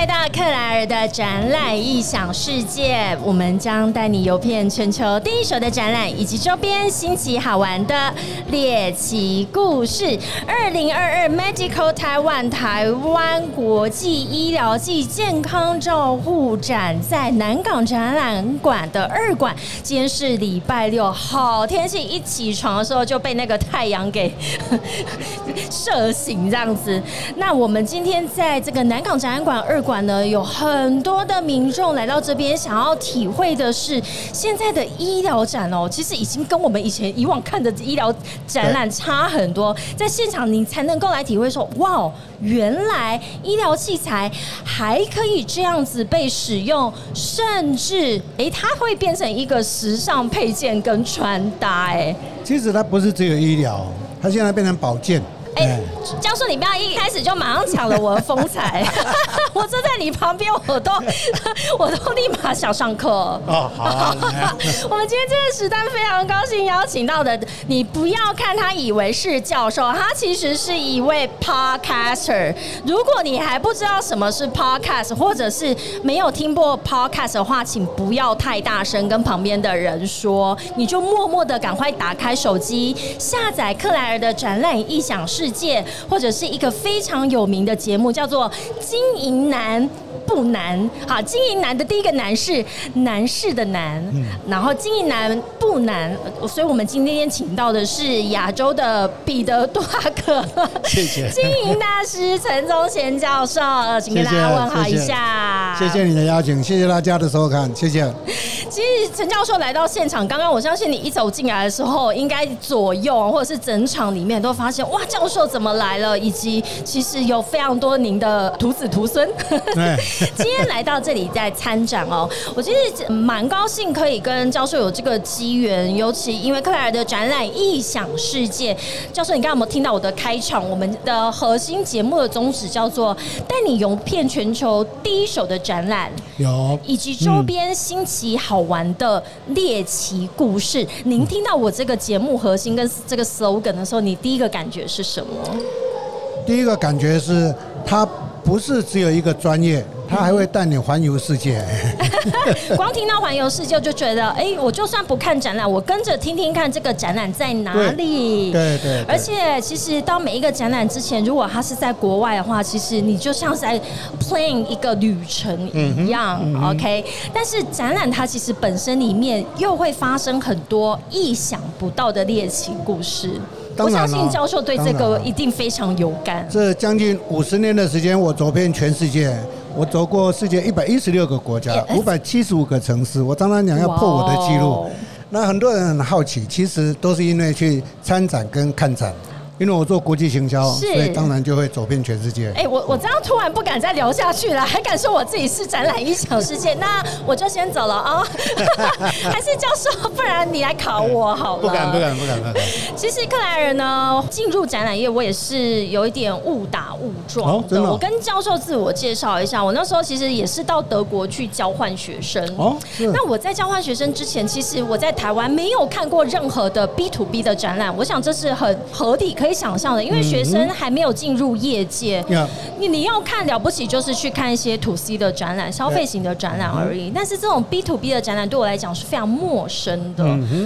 来到克莱尔的展览异想世界，我们将带你游遍全球第一手的展览以及周边新奇好玩的猎奇故事。二零二二 Medical Taiwan 台湾国际医疗暨健康照护展在南港展览馆的二馆，今天是礼拜六，好天气，一起床的时候就被那个太阳给 射醒，这样子。那我们今天在这个南港展览馆二馆呢，有很多的民众来到这边，想要体会的是现在的医疗展哦，其实已经跟我们以前以往看的医疗展览差很多。在现场，你才能够来体会说，哇，原来医疗器材还可以这样子被使用，甚至哎，它会变成一个时尚配件跟穿搭。哎，其实它不是只有医疗，它现在变成保健。哎，教授，你不要一开始就马上抢了我的风采。我坐在你旁边，我都 我都立马想上课。哦，好。我们今天这个时段非常高兴邀请到的，你不要看他以为是教授，他其实是一位 podcaster。如果你还不知道什么是 podcast，或者是没有听过 podcast 的话，请不要太大声跟旁边的人说，你就默默的赶快打开手机，下载克莱尔的展览异想。世界，或者是一个非常有名的节目，叫做《经营难不难》。好，经营难的第一个难是男士的难，然后经营难不难，所以我们今天请到的是亚洲的彼得·多哈克，谢谢经营大师陈宗贤教授，请跟大家问好一下。谢谢你的邀请，谢谢大家的收看，谢谢。其实陈教授来到现场，刚刚我相信你一走进来的时候，应该左右或者是整场里面都发现，哇，教授怎么来了？以及其实有非常多您的徒子徒孙。今天来到这里在参展哦，我其实蛮高兴可以跟教授有这个机缘，尤其因为克莱尔的展览异想世界。教授，你刚刚有没有听到我的开场？我们的核心节目的宗旨叫做带你游遍全球第一手的展览，有以及周边新奇好。玩的猎奇故事，您听到我这个节目核心跟这个 slogan 的时候，你第一个感觉是什么？第一个感觉是他不是只有一个专业。他还会带你环游世界。光听到环游世界就觉得，哎，我就算不看展览，我跟着听听看这个展览在哪里。对对。而且，其实到每一个展览之前，如果他是在国外的话，其实你就像是在 plan 一个旅程一样。OK。但是展览它其实本身里面又会发生很多意想不到的猎奇故事。我相信教授对这个一定非常有感。这将近五十年的时间，我走遍全世界。我走过世界一百一十六个国家，五百七十五个城市。我常常讲要破我的记录，那很多人很好奇，其实都是因为去参展跟看展。因为我做国际行销，所以当然就会走遍全世界。哎，我我这样突然不敢再聊下去了，还敢说我自己是展览一小世界？那我就先走了啊！还是教授，不然你来考我好了。不敢不敢不敢不敢。其实克莱尔呢，进入展览业，我也是有一点误打误撞的。我跟教授自我介绍一下，我那时候其实也是到德国去交换学生。哦，那我在交换学生之前，其实我在台湾没有看过任何的 B to B 的展览。我想这是很合理可以。想象的，因为学生还没有进入业界，你你要看了不起，就是去看一些 to C 的展览、消费型的展览而已。但是这种 B to B 的展览对我来讲是非常陌生的。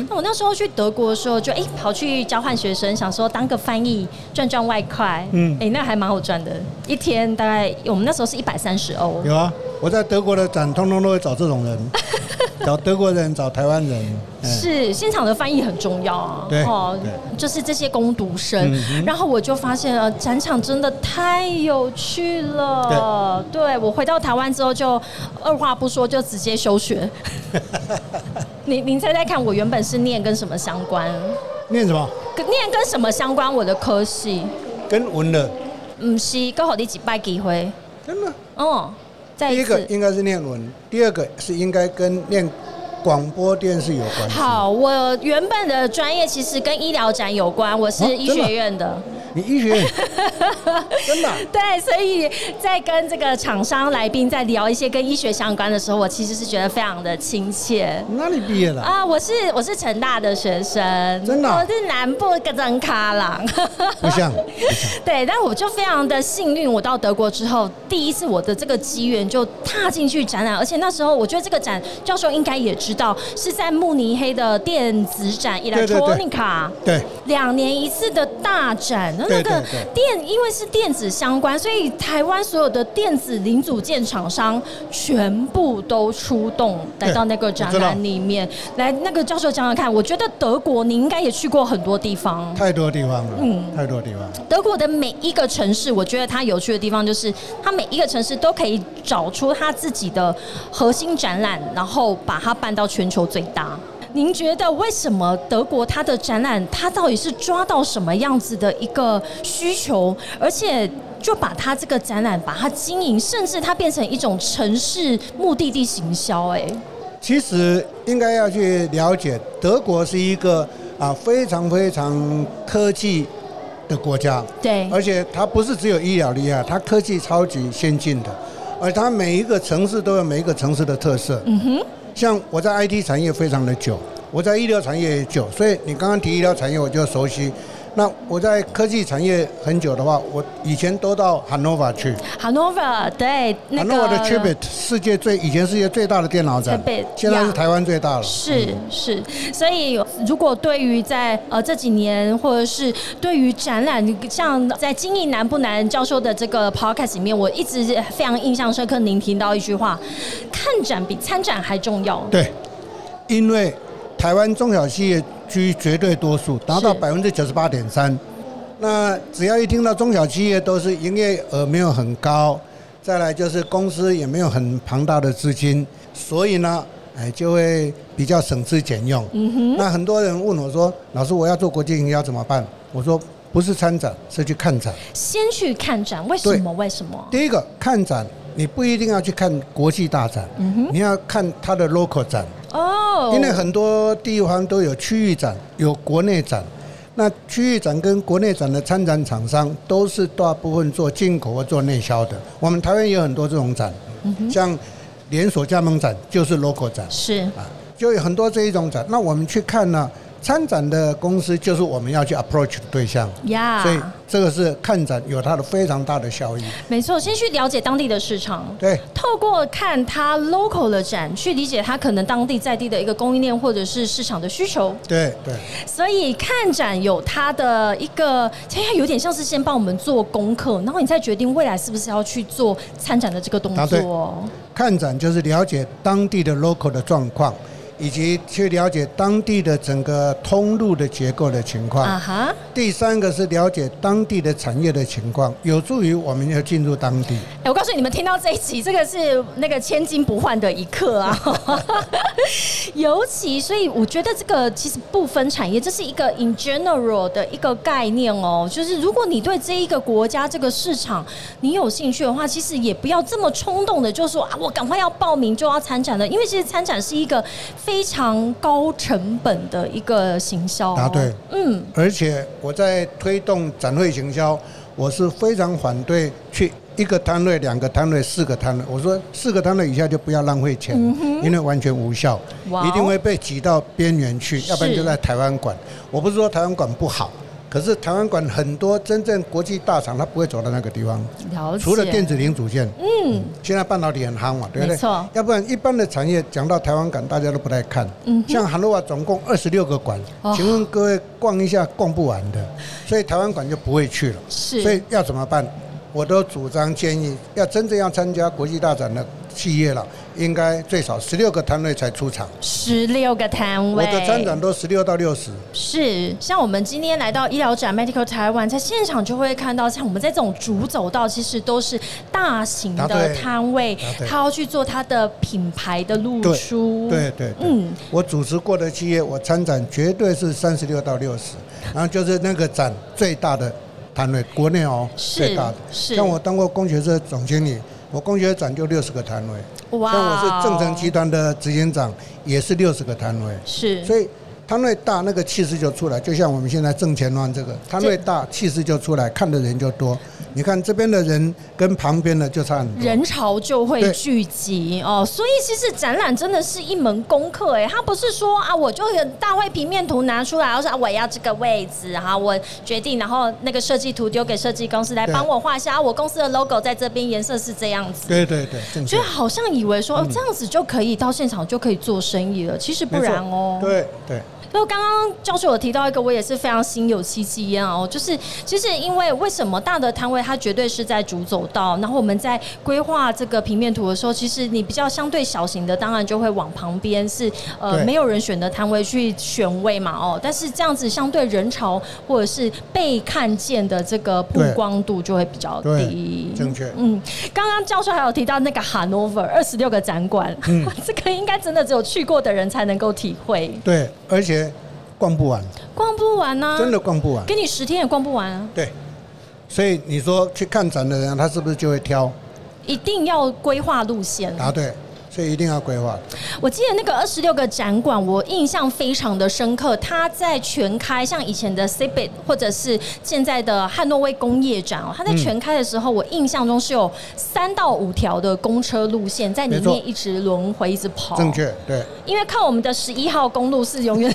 那我那时候去德国的时候，就哎跑去交换学生，想说当个翻译赚赚外快。嗯，哎那还蛮好赚的，一天大概我们那时候是一百三十欧。有啊，我在德国的展通通都会找这种人。找德国人，找台湾人，是现场的翻译很重要啊。对，就是这些攻读生。然后我就发现了，展场真的太有趣了。对，我回到台湾之后，就二话不说就直接休学。您您猜猜看，我原本是念跟什么相关？念什么？念跟什么相关？我的科系跟文的。嗯，是刚好你几拜机会。真的？哦。第一个应该是念文，第二个是应该跟念广播电视有关。好，我原本的专业其实跟医疗展有关，我是医学院的。你医学院，真的。对，所以在跟这个厂商来宾在聊一些跟医学相关的时候，我其实是觉得非常的亲切。哪里毕业的？啊，我是我是成大的学生，真的，我是南部个真卡郎，不像。对，但我就非常的幸运，我到德国之后，第一次我的这个机缘就踏进去展览，而且那时候我觉得这个展教授应该也知道，是在慕尼黑的电子展 Electronica，对，两年一次的大展，那那个电因为是电子相关，所以台湾所有的电子零组件厂商全部都出动来到那个展览里面，来那个教授讲讲看，我觉得德国你应该也去过很多地方，太多地方了，嗯，太多地方。德国的每一个城市，我觉得它有趣的地方就是，它每一个城市都可以找出它自己的核心展览，然后把它办到全球最大。您觉得为什么德国它的展览，它到底是抓到什么样子的一个需求，而且就把它这个展览把它经营，甚至它变成一种城市目的地行销？哎，其实应该要去了解，德国是一个啊非常非常科技的国家，对，而且它不是只有医疗厉害，它科技超级先进的，而它每一个城市都有每一个城市的特色。嗯哼。像我在 IT 产业非常的久，我在医疗产业也久，所以你刚刚提医疗产业我就熟悉。那我在科技产业很久的话，我以前都到 Hanover 去。Hanover 对，Hanover 的 c h i b i t 世界最以前世界最大的电脑展，现在是台湾最大了。是是，所以如果对于在呃这几年，或者是对于展览，像在经营难不难教授的这个 podcast 里面，我一直非常印象深刻。您听到一句话，看展比参展还重要。对，因为台湾中小企业。居绝对多数，达到百分之九十八点三。那只要一听到中小企业都是营业额没有很高，再来就是公司也没有很庞大的资金，所以呢，哎，就会比较省吃俭用。那很多人问我说：“老师，我要做国际营销怎么办？”我说：“不是参展，是去看展。”先去看展，为什么？为什么？第一个看展，你不一定要去看国际大展，你要看它的 local 展。哦，因为很多地方都有区域展，有国内展。那区域展跟国内展的参展厂商都是大部分做进口或做内销的。我们台湾也有很多这种展，像连锁加盟展就是 local 展，是啊，就有很多这一种展。那我们去看呢？参展的公司就是我们要去 approach 的对象，呀，所以这个是看展有它的非常大的效益。没错，先去了解当地的市场，对，透过看它 local 的展，去理解它可能当地在地的一个供应链或者是市场的需求。对对。所以看展有它的一个，其实有点像是先帮我们做功课，然后你再决定未来是不是要去做参展的这个动作。看展就是了解当地的 local 的状况。以及去了解当地的整个通路的结构的情况。啊哈。第三个是了解当地的产业的情况，有助于我们要进入当地。哎我告诉你们，听到这一集，这个是那个千金不换的一刻啊！尤其，所以我觉得这个其实不分产业，这是一个 in general 的一个概念哦。就是如果你对这一个国家这个市场你有兴趣的话，其实也不要这么冲动的就说啊，我赶快要报名就要参展了，因为其实参展是一个。非常高成本的一个行销，答对。嗯，而且我在推动展会行销，我是非常反对去一个摊位、两个摊位、四个摊位。我说四个摊位以下就不要浪费钱，因为完全无效，一定会被挤到边缘去，要不然就在台湾馆。我不是说台湾馆不好。可是台湾馆很多真正国际大厂，它不会走到那个地方。除了电子零组件，嗯，现在半导体很夯嘛，对不对？错。要不然一般的产业讲到台湾馆，大家都不太看。嗯。像韩露瓦总共二十六个馆，请问各位逛一下逛不完的，所以台湾馆就不会去了。是。所以要怎么办？我都主张建议，要真正要参加国际大展的。企业了，应该最少十六个摊位才出场。十六个摊位，我的参展都十六到六十。是，像我们今天来到医疗展 Medical Taiwan，在现场就会看到，像我们在这种主走道，其实都是大型的摊位，他要去做他的品牌的露出。对对，嗯，我主持过的企业，我参展绝对是三十六到六十，然后就是那个展最大的摊位，国内哦最大的。是，像我当过工学社总经理。我工学展就六十个摊位，像我是正成集团的执行长，也是六十个摊位。是，所以摊位大，那个气势就出来。就像我们现在正前方这个摊位大，气势就出来，看的人就多。你看这边的人跟旁边的就差很多，人潮就会聚集哦。所以其实展览真的是一门功课哎，它不是说啊，我就大会平面图拿出来，然后说我要这个位置哈，我决定，然后那个设计图丢给设计公司来帮我画下，我公司的 logo 在这边，颜色是这样子。对对对，所以好像以为说哦这样子就可以到现场就可以做生意了，其实不然哦。对对。就刚刚教授有提到一个，我也是非常心有戚戚焉哦，就是其实因为为什么大的摊位它绝对是在主走道，然后我们在规划这个平面图的时候，其实你比较相对小型的，当然就会往旁边是呃没有人选的摊位去选位嘛哦，但是这样子相对人潮或者是被看见的这个曝光度就会比较低。正确。嗯，刚刚教授还有提到那个 Hanover 二十六个展馆，嗯，这个应该真的只有去过的人才能够体会。对，而且。逛不完，逛不完呢，真的逛不完，给你十天也逛不完啊。对，所以你说去看展的人，他是不是就会挑？一定要规划路线。答对。所以一定要规划。我记得那个二十六个展馆，我印象非常的深刻。它在全开，像以前的 c b i t 或者是现在的汉诺威工业展哦，它在全开的时候，我印象中是有三到五条的公车路线在里面一直轮回，一直跑。正确，对。因为靠我们的十一号公路是永远，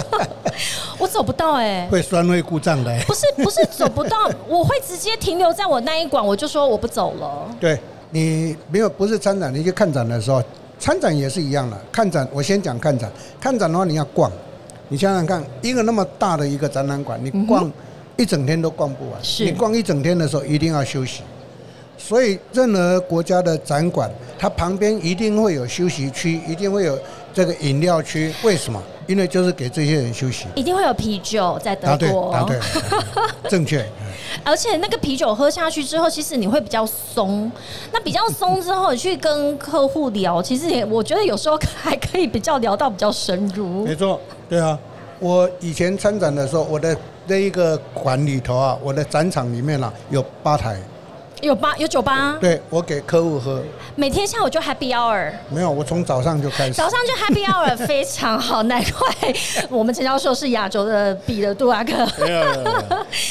我走不到哎，会酸会故障的。不是不是走不到，我会直接停留在我那一馆，我就说我不走了。对。你没有不是参展，你去看展的时候，参展也是一样的。看展，我先讲看展。看展的话，你要逛。你想想看，一个那么大的一个展览馆，你逛一整天都逛不完。你逛一整天的时候，一定要休息。所以，任何国家的展馆，它旁边一定会有休息区，一定会有这个饮料区。为什么？因为就是给这些人休息。一定会有啤酒在德国。答对，答对，正确。而且那个啤酒喝下去之后，其实你会比较松。那比较松之后，你去跟客户聊，其实也我觉得有时候还可以比较聊到比较深入。没错，对啊。我以前参展的时候，我的那一个馆里头啊，我的展场里面啊，有吧台。有吧？有酒吧？对，我给客户喝。每天下午就 Happy Hour。没有，我从早上就开始。早上就 Happy Hour，非常好，难怪我们陈教授是亚洲的彼得杜拉克。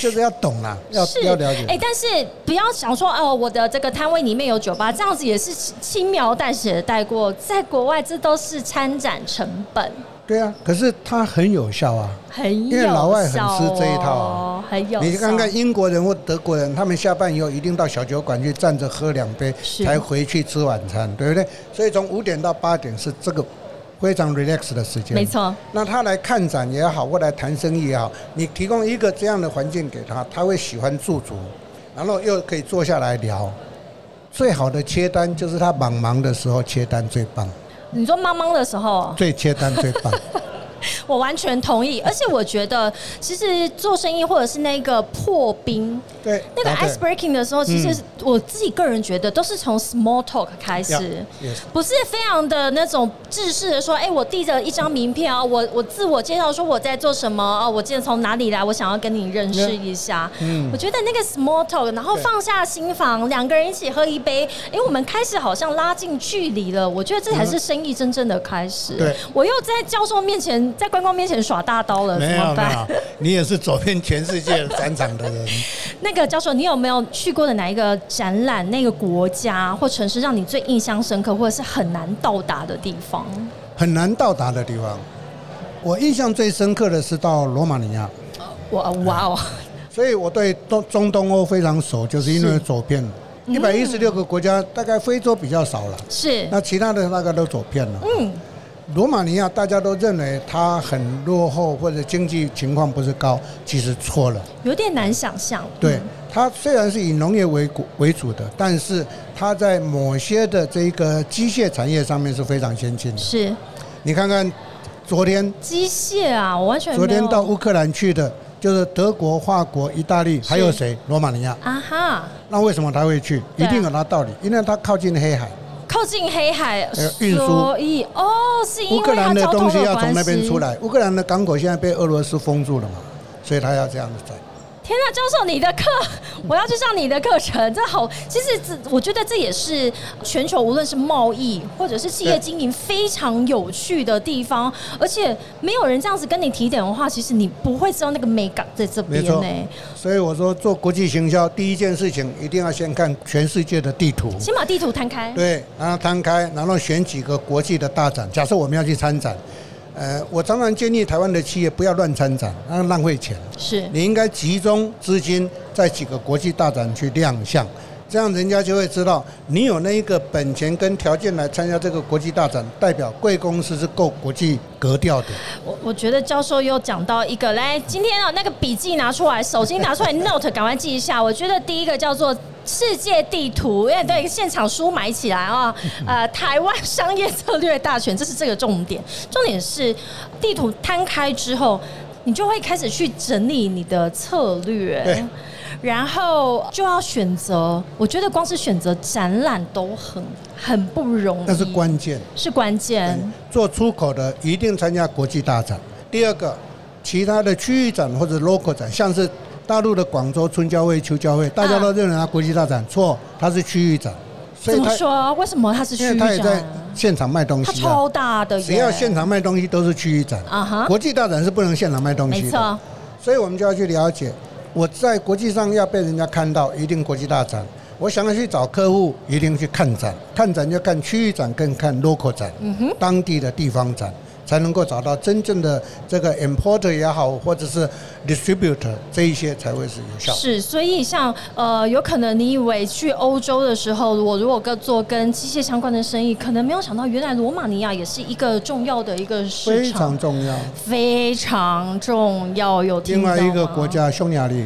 就是要懂啦，要要了解。哎，但是不要想说哦，我的这个摊位里面有酒吧，这样子也是轻描淡写的带过。在国外，这都是参展成本。对啊，可是它很有效啊，很因为老外很吃这一套啊。很有，你看看英国人或德国人，他们下班以后一定到小酒馆去站着喝两杯，才回去吃晚餐，对不对？所以从五点到八点是这个非常 relax 的时间。没错。那他来看展也好，或来谈生意也好，你提供一个这样的环境给他，他会喜欢驻足，然后又可以坐下来聊。最好的切单就是他忙忙的时候切单最棒。你说妈妈的时候，最切单最棒。我完全同意，而且我觉得，其实做生意或者是那个破冰，对那个 ice breaking 的时候，其实我自己个人觉得都是从 small talk 开始，不是非常的那种制式的说，哎，我递着一张名片啊，我我自我介绍说我在做什么啊，我今天从哪里来，我想要跟你认识一下。嗯，我觉得那个 small talk，然后放下心房，两个人一起喝一杯，哎，我们开始好像拉近距离了。我觉得这才是生意真正的开始。对，我又在教授面前。在观光面前耍大刀了，没有没有，你也是走遍全世界展场的人。那个教授，你有没有去过的哪一个展览、那个国家或城市，让你最印象深刻，或者是很难到达的地方？很难到达的地方，我印象最深刻的是到罗马尼亚。哇哇哦！所以我对东中东欧非常熟，就是因为走遍了一百一十六个国家，大概非洲比较少了。是。那其他的大概都走遍了。嗯。罗马尼亚大家都认为它很落后或者经济情况不是高，其实错了，有点难想象。对，它虽然是以农业为为主的，但是它在某些的这个机械产业上面是非常先进的。是，你看看昨天机械啊，我完全昨天到乌克兰去的，就是德国、法国、意大利，还有谁？罗马尼亚啊哈。那为什么他会去？一定有他道理，因为他靠近黑海。靠近黑海运输，所以哦，是因为乌克兰的东西要从那边出来。乌克兰的港口现在被俄罗斯封住了嘛，所以他要这样子转。天呐，教授，你的课我要去上你的课程，这好。其实这我觉得这也是全球无论是贸易或者是企业经营非常有趣的地方，而且没有人这样子跟你提点的话，其实你不会知道那个美感在这边呢。所以我说做国际行销第一件事情一定要先看全世界的地图，先把地图摊开。对，然后摊开，然后选几个国际的大展。假设我们要去参展。呃，我常常建议台湾的企业不要乱参展，那浪费钱。是，你应该集中资金在几个国际大展去亮相，这样人家就会知道你有那一个本钱跟条件来参加这个国际大展，代表贵公司是够国际格调的。我我觉得教授又讲到一个，来，今天啊那个笔记拿出来，手机拿出来，note 赶快记一下。我觉得第一个叫做。世界地图，因为对现场书买起来啊，呃，台湾商业策略大全，这是这个重点。重点是地图摊开之后，你就会开始去整理你的策略，然后就要选择。我觉得光是选择展览都很很不容易，那是关键，是关键。做出口的一定参加国际大展。第二个，其他的区域展或者 local 展，像是。大陆的广州春交会、秋交会，大家都认为它国际大展，错，它是区域展。怎么说？为什么它是区域展？它也在现场卖东西。它超大的，只要现场卖东西都是区域展。啊哈，国际大展是不能现场卖东西的。没错。所以我们就要去了解，我在国际上要被人家看到，一定国际大展。我想要去找客户，一定去看展。看展就看区域展，更看 local 展，嗯哼，当地的地方展。才能够找到真正的这个 importer 也好，或者是 distributor 这一些才会是有效。是，所以像呃，有可能你以为去欧洲的时候，我如果跟做跟机械相关的生意，可能没有想到原来罗马尼亚也是一个重要的一个市场，非常重要，非常重要。有另外一个国家匈牙利。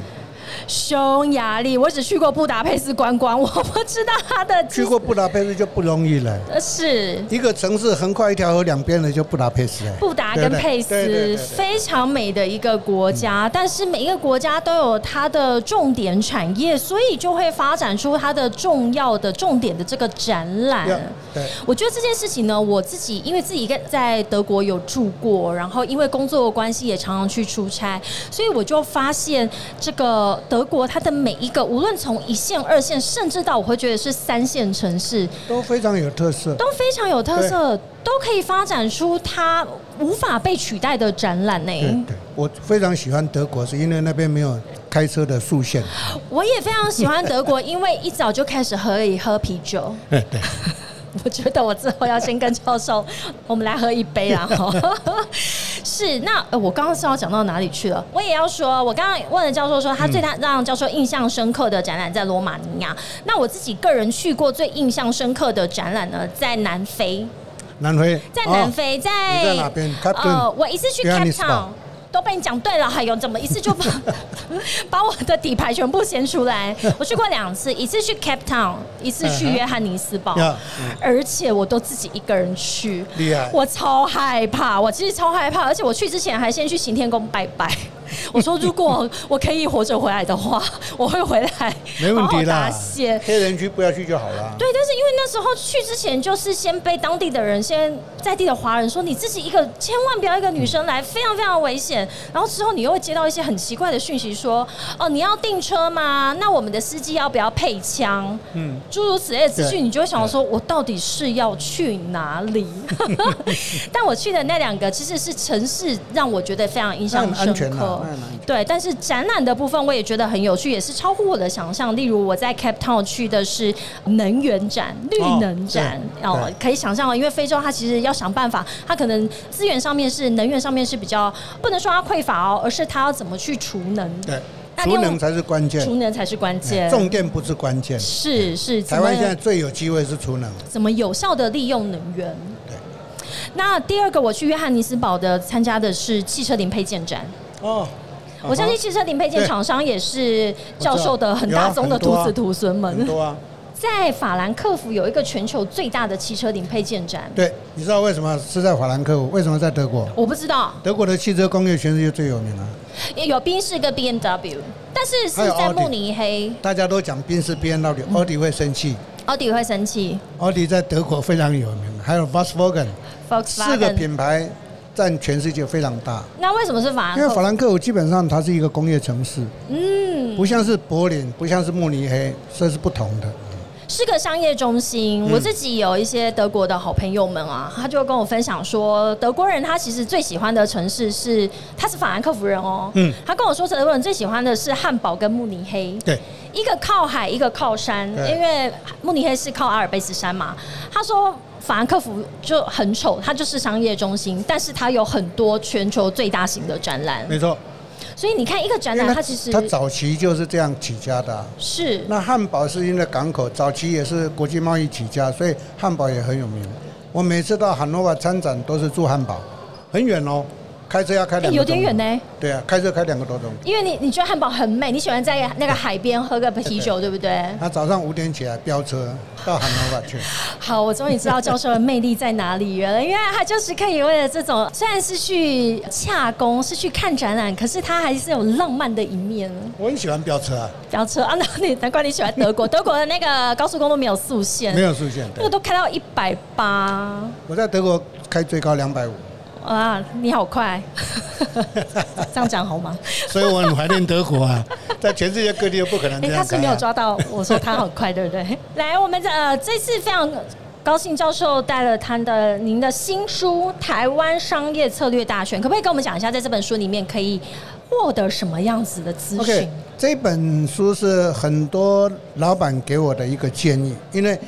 匈牙利，我只去过布达佩斯观光，我不知道它的。去过布达佩斯就不容易了。是一个城市横跨一条河两边的就布达佩斯。布达跟佩斯非常美的一个国家，但是每一个国家都有它的重点产业，所以就会发展出它的重要的重点的这个展览。对，我觉得这件事情呢，我自己因为自己在在德国有住过，然后因为工作的关系也常常去出差，所以我就发现这个。德国它的每一个，无论从一线、二线，甚至到我会觉得是三线城市，都非常有特色，都非常有特色，都可以发展出它无法被取代的展览呢。对，我非常喜欢德国，是因为那边没有开车的速线。我也非常喜欢德国，因为一早就开始可以喝啤酒。对 对。我觉得我之后要先跟教授，我们来喝一杯啊！是，那我刚刚是要讲到哪里去了？我也要说，我刚刚问了教授说，他最大让教授印象深刻的展览在罗马尼亚。那我自己个人去过最印象深刻的展览呢，在南非。南非，在南非，在在哪边？呃，我一次去 Cape Town。都被你讲对了，还有怎么一次就把 把我的底牌全部掀出来？我去过两次，一次去 Cape Town，一次去约翰尼斯堡，而且我都自己一个人去，厉害！我超害怕，我其实超害怕，而且我去之前还先去行天宫拜拜。我说，如果我可以活着回来的话，我会回来，没问题的。黑人区不要去就好了。对，但是因为那时候去之前，就是先被当地的人、先在地的华人说，你自己一个千万不要一个女生来，非常非常危险。然后之后你又会接到一些很奇怪的讯息，说哦，你要订车吗？那我们的司机要不要配枪？嗯，诸如此类的资讯，你就会想说，我到底是要去哪里？但我去的那两个其实是城市，让我觉得非常印象深刻。对，但是展览的部分我也觉得很有趣，也是超乎我的想象。例如我在 Cape Town 去的是能源展、绿能展，哦，可以想象哦，因为非洲它其实要想办法，它可能资源上面是能源上面是比较不能说它匮乏哦，而是它要怎么去储能。对，储能才是关键，储能才是关键，重电不是关键。是是，台湾现在最有机会是储能，怎么有效的利用能源？对。那第二个，我去约翰尼斯堡的参加的是汽车零配件展。哦，我相信汽车零配件厂商也是教授的很大宗的徒子徒孙们。多啊，在法兰克福有一个全球最大的汽车零配件展。对，你知道为什么是在法兰克福？为什么在德国？我不知道。德国的汽车工业全世界最有名了。有宾士跟 B M W，但是是在慕尼黑。大家都讲宾士 B M W，奥迪会生气。奥迪会生气。奥迪在德国非常有名，还有 Volkswagen，四个品牌。占全世界非常大。那为什么是法兰克？因为法兰克福基本上它是一个工业城市。嗯。嗯，不像是柏林，不像是慕尼黑，这是不同的。是个商业中心。我自己有一些德国的好朋友们啊，他就跟我分享说，德国人他其实最喜欢的城市是，他是法兰克福人哦。嗯，他跟我说，德国人最喜欢的是汉堡跟慕尼黑。对，一个靠海，一个靠山，因为慕尼黑是靠阿尔卑斯山嘛。他说。法兰克福就很丑，它就是商业中心，但是它有很多全球最大型的展览。没错，所以你看一个展览，它其实它早期就是这样起家的。是。那汉堡是因为港口，早期也是国际贸易起家，所以汉堡也很有名。我每次到汉诺瓦参展都是住汉堡，很远哦。开车要开两，有点远呢。对啊，开车开两个多钟。因为你你觉得汉堡很美，你喜欢在那个海边喝个啤酒，对不对？他早上五点起来飙车到汉诺威去。好，我终于知道教授的魅力在哪里了。因为他就是可以为了这种，虽然是去洽工，是去看展览，可是他还是有浪漫的一面。我很喜欢飙车啊，飙车啊！那你难怪你喜欢德国，德国的那个高速公路没有速限，没有速限，那个都开到一百八。我在德国开最高两百五。啊，你好快，这样讲好吗？所以我很怀念德国啊，在全世界各地都不可能这样。他是没有抓到我说他好快，对不对？来，我们呃这次非常高兴，教授带了他的您的新书《台湾商业策略大全》，可不可以跟我们讲一下，在这本书里面可以获得什么样子的资讯？这本书是很多老板给我的一个建议，因为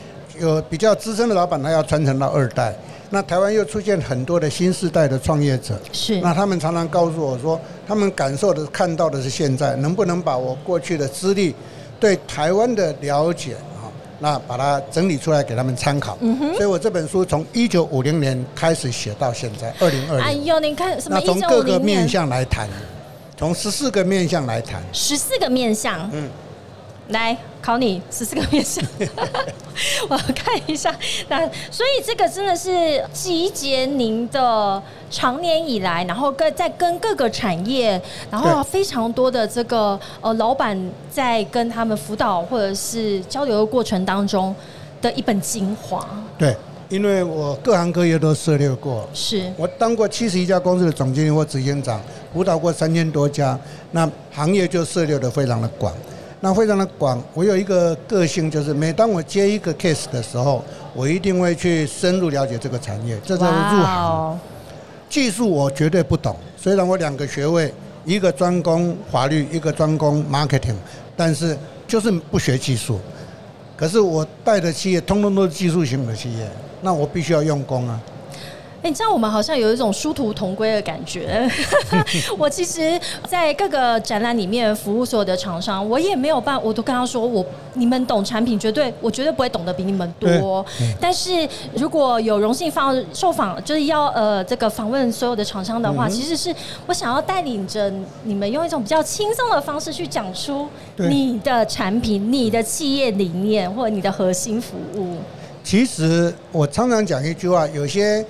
有比较资深的老板，他要传承到二代。那台湾又出现很多的新时代的创业者，是。那他们常常告诉我说，他们感受的、看到的是现在，能不能把我过去的资历、对台湾的了解啊，那把它整理出来给他们参考。嗯哼。所以我这本书从一九五零年开始写到现在，二零二零。哎呦，您看什么？那从各个面向来谈，从十四个面向来谈。十四个面向。嗯。来考你十四个面相，我看一下。那所以这个真的是集结您的长年以来，然后跟在跟各个产业，然后非常多的这个呃老板在跟他们辅导或者是交流的过程当中的一本精华。对，因为我各行各业都涉猎过，是我当过七十一家公司的总经理或执行长，辅导过三千多家，那行业就涉猎的非常的广。那非常的广，我有一个个性，就是每当我接一个 case 的时候，我一定会去深入了解这个产业，这就是入行。技术我绝对不懂，虽然我两个学位，一个专攻法律，一个专攻 marketing，但是就是不学技术。可是我带的企业通通都是技术型的企业，那我必须要用功啊。哎，你知道我们好像有一种殊途同归的感觉。我其实，在各个展览里面服务所有的厂商，我也没有办，我都跟他说，我你们懂产品，绝对我绝对不会懂得比你们多。但是如果有荣幸放受访，就是要呃这个访问所有的厂商的话，其实是我想要带领着你们用一种比较轻松的方式去讲出你的产品、你的企业理念或者你的核心服务。其实我常常讲一句话，有些。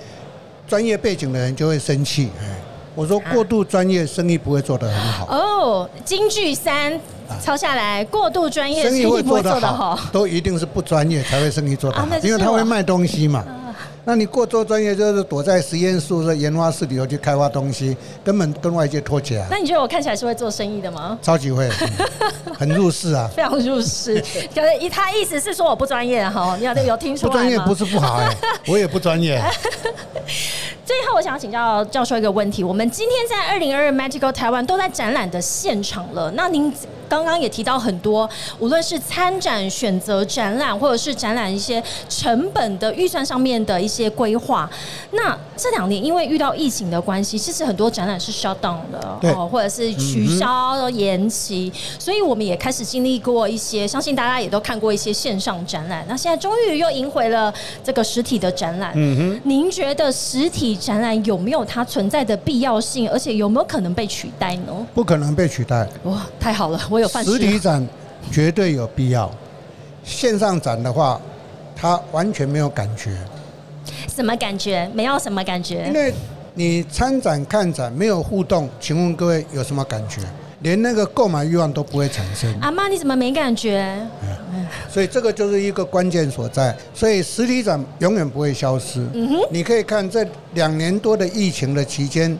专业背景的人就会生气，哎，我说过度专业，生意不会做得很好。哦，京剧三抄下来，过度专业，生意会做得好，都一定是不专业才会生意做得好，因为他会卖东西嘛。那你过做专业，就是躲在实验室、的研发室里头去开发东西，根本跟外界脱节啊。那你觉得我看起来是会做生意的吗？超级会，很入世啊，非常入世。可是他意思是说我不专业哈，你有有听出来不专业不是不好哎，我也不专业。最后，我想要请教教授一个问题：我们今天在二零二二 Magical 台湾都在展览的现场了，那您？刚刚也提到很多，无论是参展、选择展览，或者是展览一些成本的预算上面的一些规划。那这两年因为遇到疫情的关系，其实很多展览是 shut down 的，哦，或者是取消、延期，所以我们也开始经历过一些，相信大家也都看过一些线上展览。那现在终于又赢回了这个实体的展览。嗯哼，您觉得实体展览有没有它存在的必要性，而且有没有可能被取代呢？不可能被取代。哇，太好了，我。实体展绝对有必要，线上展的话，它完全没有感觉。什么感觉？没有什么感觉。因为你参展看展没有互动，请问各位有什么感觉？连那个购买欲望都不会产生。阿妈，你怎么没感觉？所以这个就是一个关键所在。所以实体展永远不会消失。嗯哼。你可以看这两年多的疫情的期间，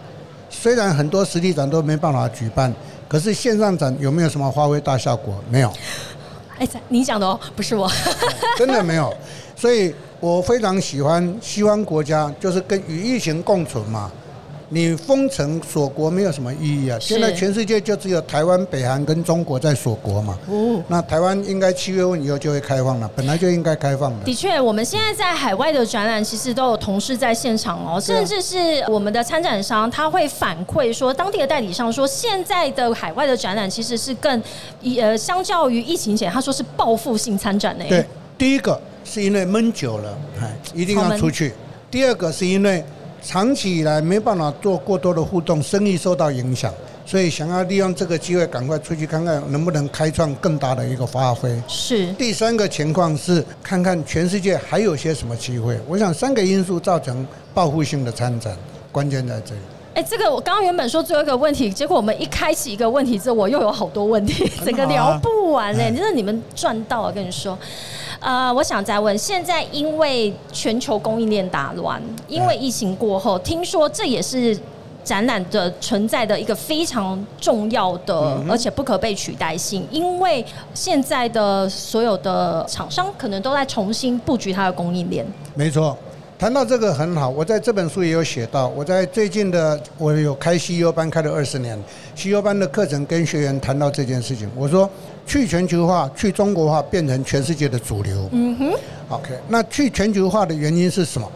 虽然很多实体展都没办法举办。可是线上展有没有什么发挥大效果？没有，哎，你讲的哦，不是我，真的没有。所以我非常喜欢西方国家，就是跟与疫情共存嘛。你封城锁国没有什么意义啊！现在全世界就只有台湾、北韩跟中国在锁国嘛。哦。那台湾应该七月份以后就会开放了，本来就应该开放的。的确，我们现在在海外的展览，其实都有同事在现场哦，甚至是我们的参展商，他会反馈说，当地的代理商说，现在的海外的展览其实是更，呃，相较于疫情前，他说是报复性参展呢。对，第一个是因为闷久了，哎，一定要出去；第二个是因为。长期以来没办法做过多的互动，生意受到影响，所以想要利用这个机会赶快出去看看，能不能开创更大的一个发挥。是。第三个情况是看看全世界还有些什么机会。我想三个因素造成报复性的参展，关键在这里。哎，这个我刚刚原本说最后一个问题，结果我们一开启一个问题之后，我又有好多问题，整个聊不完哎，真的你们赚到了，跟你说。呃，我想再问，现在因为全球供应链打乱，因为疫情过后，听说这也是展览的存在的一个非常重要的，而且不可被取代性。因为现在的所有的厂商可能都在重新布局它的供应链。没错，谈到这个很好，我在这本书也有写到，我在最近的我有开西优班开了二十年，西优班的课程跟学员谈到这件事情，我说。去全球化、去中国化，变成全世界的主流。嗯哼。OK，那去全球化的原因是什么？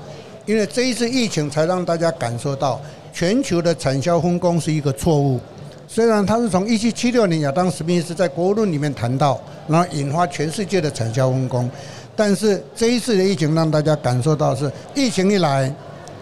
因为这一次疫情才让大家感受到全球的产销分工是一个错误。虽然他是从一七七六年亚当·史密斯在《国务论》里面谈到，然后引发全世界的产销分工，但是这一次的疫情让大家感受到是疫情一来，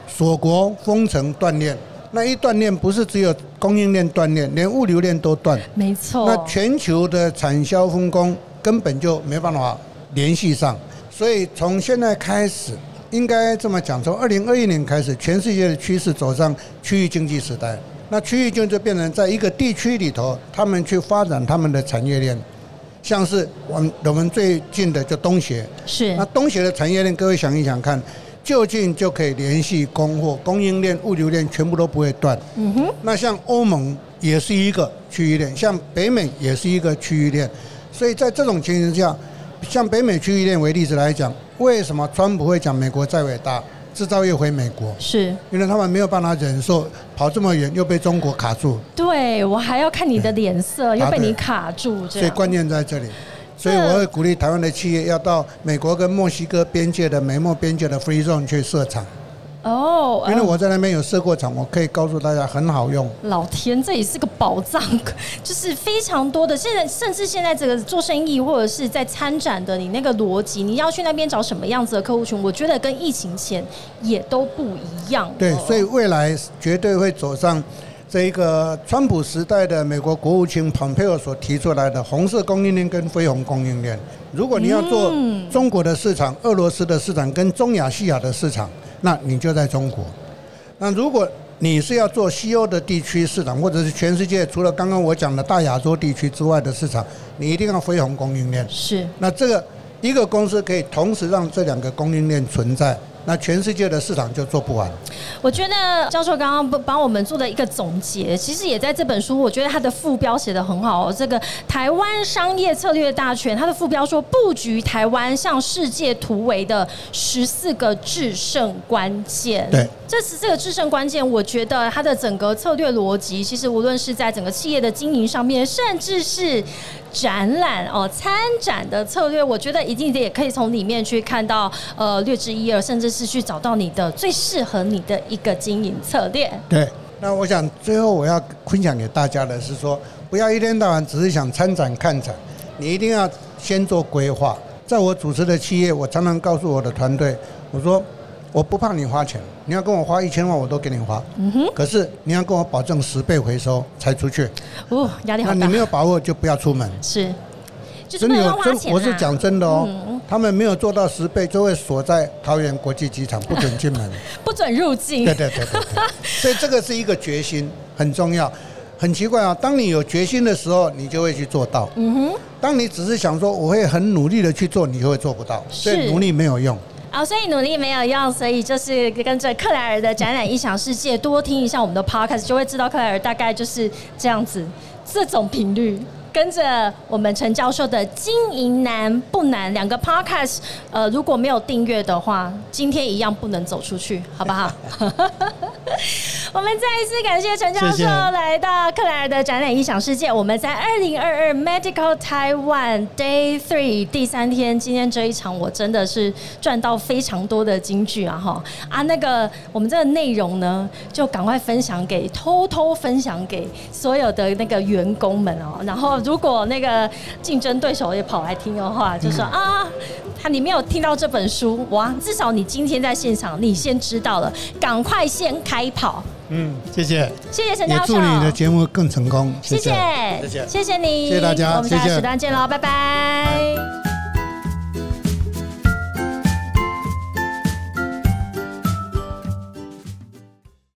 锁国、封城、断链。那一断链不是只有供应链断链，连物流链都断。没错。那全球的产销分工根本就没办法联系上，所以从现在开始，应该这么讲，从二零二一年开始，全世界的趋势走上区域经济时代。那区域经济变成在一个地区里头，他们去发展他们的产业链，像是我们我们最近的就东协。是。那东协的产业链，各位想一想看。就近就可以联系供货、供应链、物流链，全部都不会断。嗯哼。那像欧盟也是一个区域链，像北美也是一个区域链。所以在这种情形下，像北美区域链为例子来讲，为什么川普会讲美国再伟大，制造业回美国？是因为他们没有办法忍受跑这么远又被中国卡住。对我还要看你的脸色，又被你卡住，所以关键在这里。所以我会鼓励台湾的企业要到美国跟墨西哥边界的美墨边界的 Free Zone 去设厂。哦，因为我在那边有设过厂，我可以告诉大家很好用。老天，这也是个宝藏，就是非常多的。现在甚至现在这个做生意或者是在参展的，你那个逻辑，你要去那边找什么样子的客户群，我觉得跟疫情前也都不一样。对，所以未来绝对会走上。这一个川普时代的美国国务卿蓬佩奥所提出来的红色供应链跟非红供应链，如果你要做中国的市场、俄罗斯的市场跟中亚西亚的市场，那你就在中国；那如果你是要做西欧的地区市场，或者是全世界除了刚刚我讲的大亚洲地区之外的市场，你一定要恢宏供应链。是。那这个一个公司可以同时让这两个供应链存在。那全世界的市场就做不完。我觉得教授刚刚帮帮我们做的一个总结，其实也在这本书，我觉得它的副标写的很好。这个台湾商业策略大全，它的副标说布局台湾向世界突围的十四个制胜关键。对，这十四个制胜关键，我觉得它的整个策略逻辑，其实无论是在整个企业的经营上面，甚至是。展览哦，参展的策略，我觉得一定也可以从里面去看到，呃，略知一二，甚至是去找到你的最适合你的一个经营策略。对，那我想最后我要分享给大家的是说，不要一天到晚只是想参展看展，你一定要先做规划。在我主持的企业，我常常告诉我的团队，我说。我不怕你花钱，你要跟我花一千万，我都给你花。嗯哼。可是你要跟我保证十倍回收才出去。哦，压力好大。那你没有把握就不要出门。是。真的有真，我是讲真的哦。他们没有做到十倍，就会锁在桃园国际机场，不准进门。不准入境。对对对对。所以这个是一个决心，很重要。很奇怪啊，当你有决心的时候，你就会去做到。嗯哼。当你只是想说我会很努力的去做，你就会做不到。所以努力没有用。啊，所以努力没有用，所以就是跟着克莱尔的展览异想世界，多听一下我们的 podcast，就会知道克莱尔大概就是这样子，这种频率。跟着我们陈教授的经营难不难两个 podcast，呃，如果没有订阅的话，今天一样不能走出去，好不好？我们再一次感谢陈教授来到克莱尔的展览异想世界。我们在二零二二 Medical Taiwan Day Three 第三天，今天这一场我真的是赚到非常多的金句啊！哈啊，那个我们这个内容呢，就赶快分享给偷偷分享给所有的那个员工们哦。然后如果那个竞争对手也跑来听的话，就说啊，他你没有听到这本书哇，至少你今天在现场，你先知道了，赶快先开跑。嗯，谢谢，谢谢陈教授，祝你的节目更成功。谢谢，谢谢，谢谢。你，谢谢大家，我们下时段见喽，拜。拜。